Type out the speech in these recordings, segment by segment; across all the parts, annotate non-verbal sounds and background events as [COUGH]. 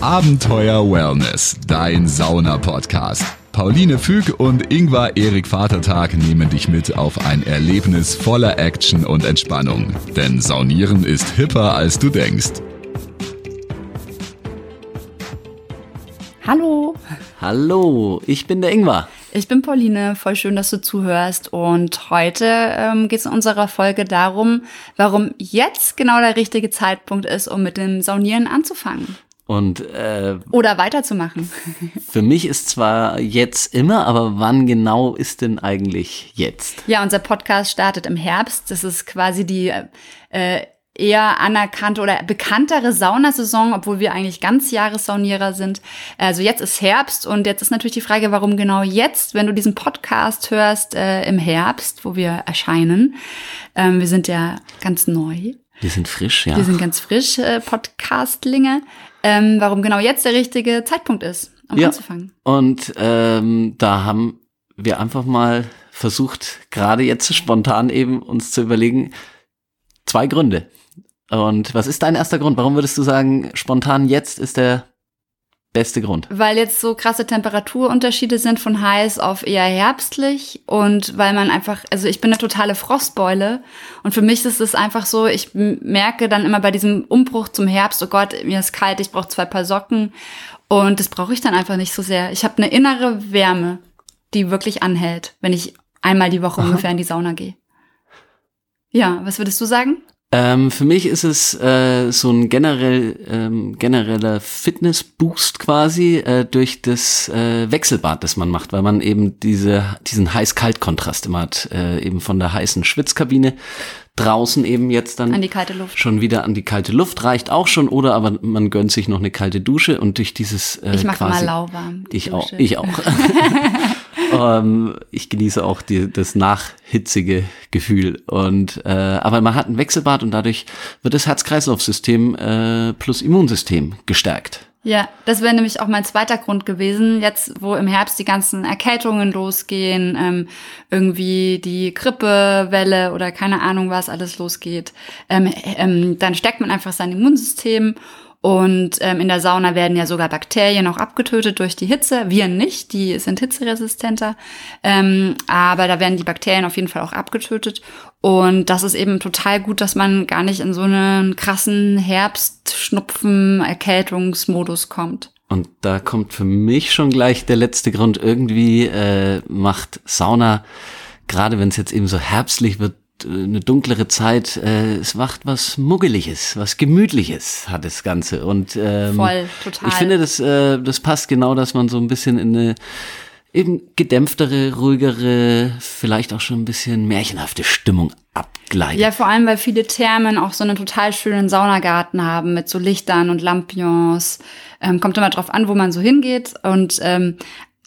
Abenteuer Wellness, dein Sauna-Podcast. Pauline Füg und Ingvar Erik Vatertag nehmen dich mit auf ein Erlebnis voller Action und Entspannung. Denn Saunieren ist hipper, als du denkst. Hallo. Hallo, ich bin der Ingvar. Ich bin Pauline, voll schön, dass du zuhörst. Und heute ähm, geht es in unserer Folge darum, warum jetzt genau der richtige Zeitpunkt ist, um mit dem Saunieren anzufangen. Und äh, Oder weiterzumachen. [LAUGHS] für mich ist zwar jetzt immer, aber wann genau ist denn eigentlich jetzt? Ja, unser Podcast startet im Herbst. Das ist quasi die äh, eher anerkannte oder bekanntere Saunasaison, obwohl wir eigentlich ganz Jahressaunierer sind. Also jetzt ist Herbst und jetzt ist natürlich die Frage, warum genau jetzt, wenn du diesen Podcast hörst äh, im Herbst, wo wir erscheinen. Ähm, wir sind ja ganz neu. Wir sind frisch, ja. Wir sind ganz frisch äh, Podcastlinge. Ähm, warum genau jetzt der richtige Zeitpunkt ist, um Ja. anzufangen. Und ähm, da haben wir einfach mal versucht, gerade jetzt spontan eben uns zu überlegen, zwei Gründe. Und was ist dein erster Grund? Warum würdest du sagen, spontan jetzt ist der beste Grund? Weil jetzt so krasse Temperaturunterschiede sind von heiß auf eher herbstlich und weil man einfach, also ich bin eine totale Frostbeule und für mich ist es einfach so, ich merke dann immer bei diesem Umbruch zum Herbst, oh Gott, mir ist kalt, ich brauche zwei Paar Socken und das brauche ich dann einfach nicht so sehr. Ich habe eine innere Wärme, die wirklich anhält, wenn ich einmal die Woche ungefähr in die Sauna gehe. Ja, was würdest du sagen? Ähm, für mich ist es äh, so ein generell ähm, genereller Fitnessboost quasi äh, durch das äh, Wechselbad, das man macht, weil man eben diese diesen heiß-kalt-Kontrast immer hat, äh, eben von der heißen Schwitzkabine draußen eben jetzt dann An die kalte Luft. schon wieder an die kalte Luft reicht auch schon oder aber man gönnt sich noch eine kalte Dusche und durch dieses äh, Ich mache immer lauwarm. ich auch, Dusche. ich auch. [LAUGHS] [LAUGHS] ähm, ich genieße auch die, das nachhitzige Gefühl. Und äh, aber man hat ein Wechselbad und dadurch wird das Herz-Kreislauf-System äh, plus Immunsystem gestärkt. Ja, das wäre nämlich auch mein zweiter Grund gewesen. Jetzt, wo im Herbst die ganzen Erkältungen losgehen, ähm, irgendwie die Grippewelle oder keine Ahnung was alles losgeht, ähm, ähm, dann stärkt man einfach sein Immunsystem. Und ähm, in der Sauna werden ja sogar Bakterien auch abgetötet durch die Hitze. Wir nicht, die sind hitzeresistenter. Ähm, aber da werden die Bakterien auf jeden Fall auch abgetötet. Und das ist eben total gut, dass man gar nicht in so einen krassen Herbst-Schnupfen-Erkältungsmodus kommt. Und da kommt für mich schon gleich der letzte Grund. Irgendwie äh, macht Sauna, gerade wenn es jetzt eben so herbstlich wird, eine dunklere Zeit, äh, es macht was Muggeliges, was Gemütliches hat das Ganze. Und ähm, Voll, total. ich finde, das, äh, das passt genau, dass man so ein bisschen in eine eben gedämpftere, ruhigere, vielleicht auch schon ein bisschen märchenhafte Stimmung abgleitet. Ja, vor allem, weil viele Thermen auch so einen total schönen Saunagarten haben mit so Lichtern und Lampions. Ähm, kommt immer drauf an, wo man so hingeht. Und ähm,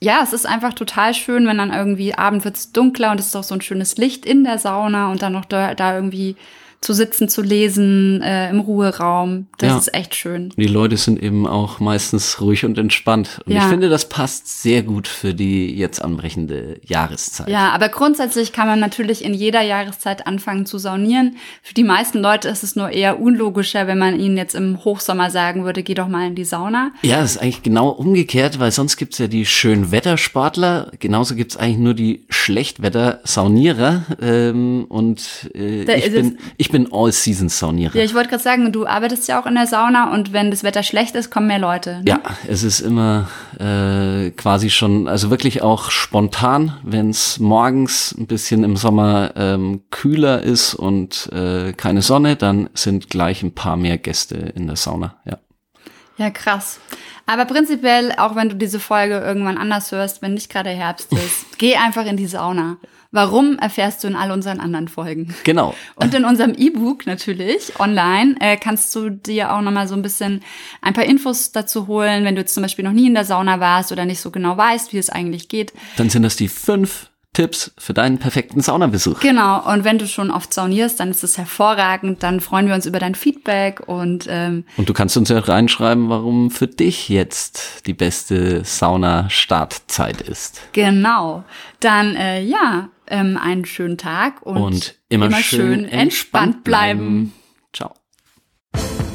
ja, es ist einfach total schön, wenn dann irgendwie Abend wird's dunkler und es ist auch so ein schönes Licht in der Sauna und dann noch da, da irgendwie zu sitzen, zu lesen äh, im Ruheraum. Das Ja. ist echt schön. Die Leute sind eben auch meistens ruhig und entspannt. Und Ja. ich finde, das passt sehr gut für die jetzt anbrechende Jahreszeit. Ja, aber grundsätzlich kann man natürlich in jeder Jahreszeit anfangen zu saunieren. Für die meisten Leute ist es nur eher unlogischer, wenn man ihnen jetzt im Hochsommer sagen würde, geh doch mal in die Sauna. Ja, das ist eigentlich genau umgekehrt, weil sonst gibt's ja die Schönwettersportler, genauso gibt's eigentlich nur die Schlechtwetter-Saunierer. Ähm, und äh, ich, bin, ich bin All-Season-Saunierer. Ja, ich wollte gerade sagen, du arbeitest ja auch in der Sauna und wenn das Wetter schlecht ist, kommen mehr Leute. Ne? Ja, es ist immer äh, quasi schon, also wirklich auch spontan, wenn es morgens ein bisschen im Sommer ähm, kühler ist und äh, keine Sonne, dann sind gleich ein paar mehr Gäste in der Sauna. Ja. Ja, krass. Aber prinzipiell, auch wenn du diese Folge irgendwann anders hörst, wenn nicht gerade Herbst ist, [LAUGHS] geh einfach in die Sauna. Warum erfährst du in all unseren anderen Folgen? Genau. Und in unserem E-Book natürlich online äh, kannst du dir auch nochmal so ein bisschen ein paar Infos dazu holen, wenn du jetzt zum Beispiel noch nie in der Sauna warst oder nicht so genau weißt, wie es eigentlich geht. Dann sind das die fünf Tipps für deinen perfekten Saunabesuch. Genau, und wenn du schon oft saunierst, dann ist es hervorragend. Dann freuen wir uns über dein Feedback und ähm, Und du kannst uns ja reinschreiben, warum für dich jetzt die beste Sauna-Startzeit ist. genau. Dann äh, ja, ähm, einen schönen Tag und, Und immer, schön, entspannt bleiben. Ciao.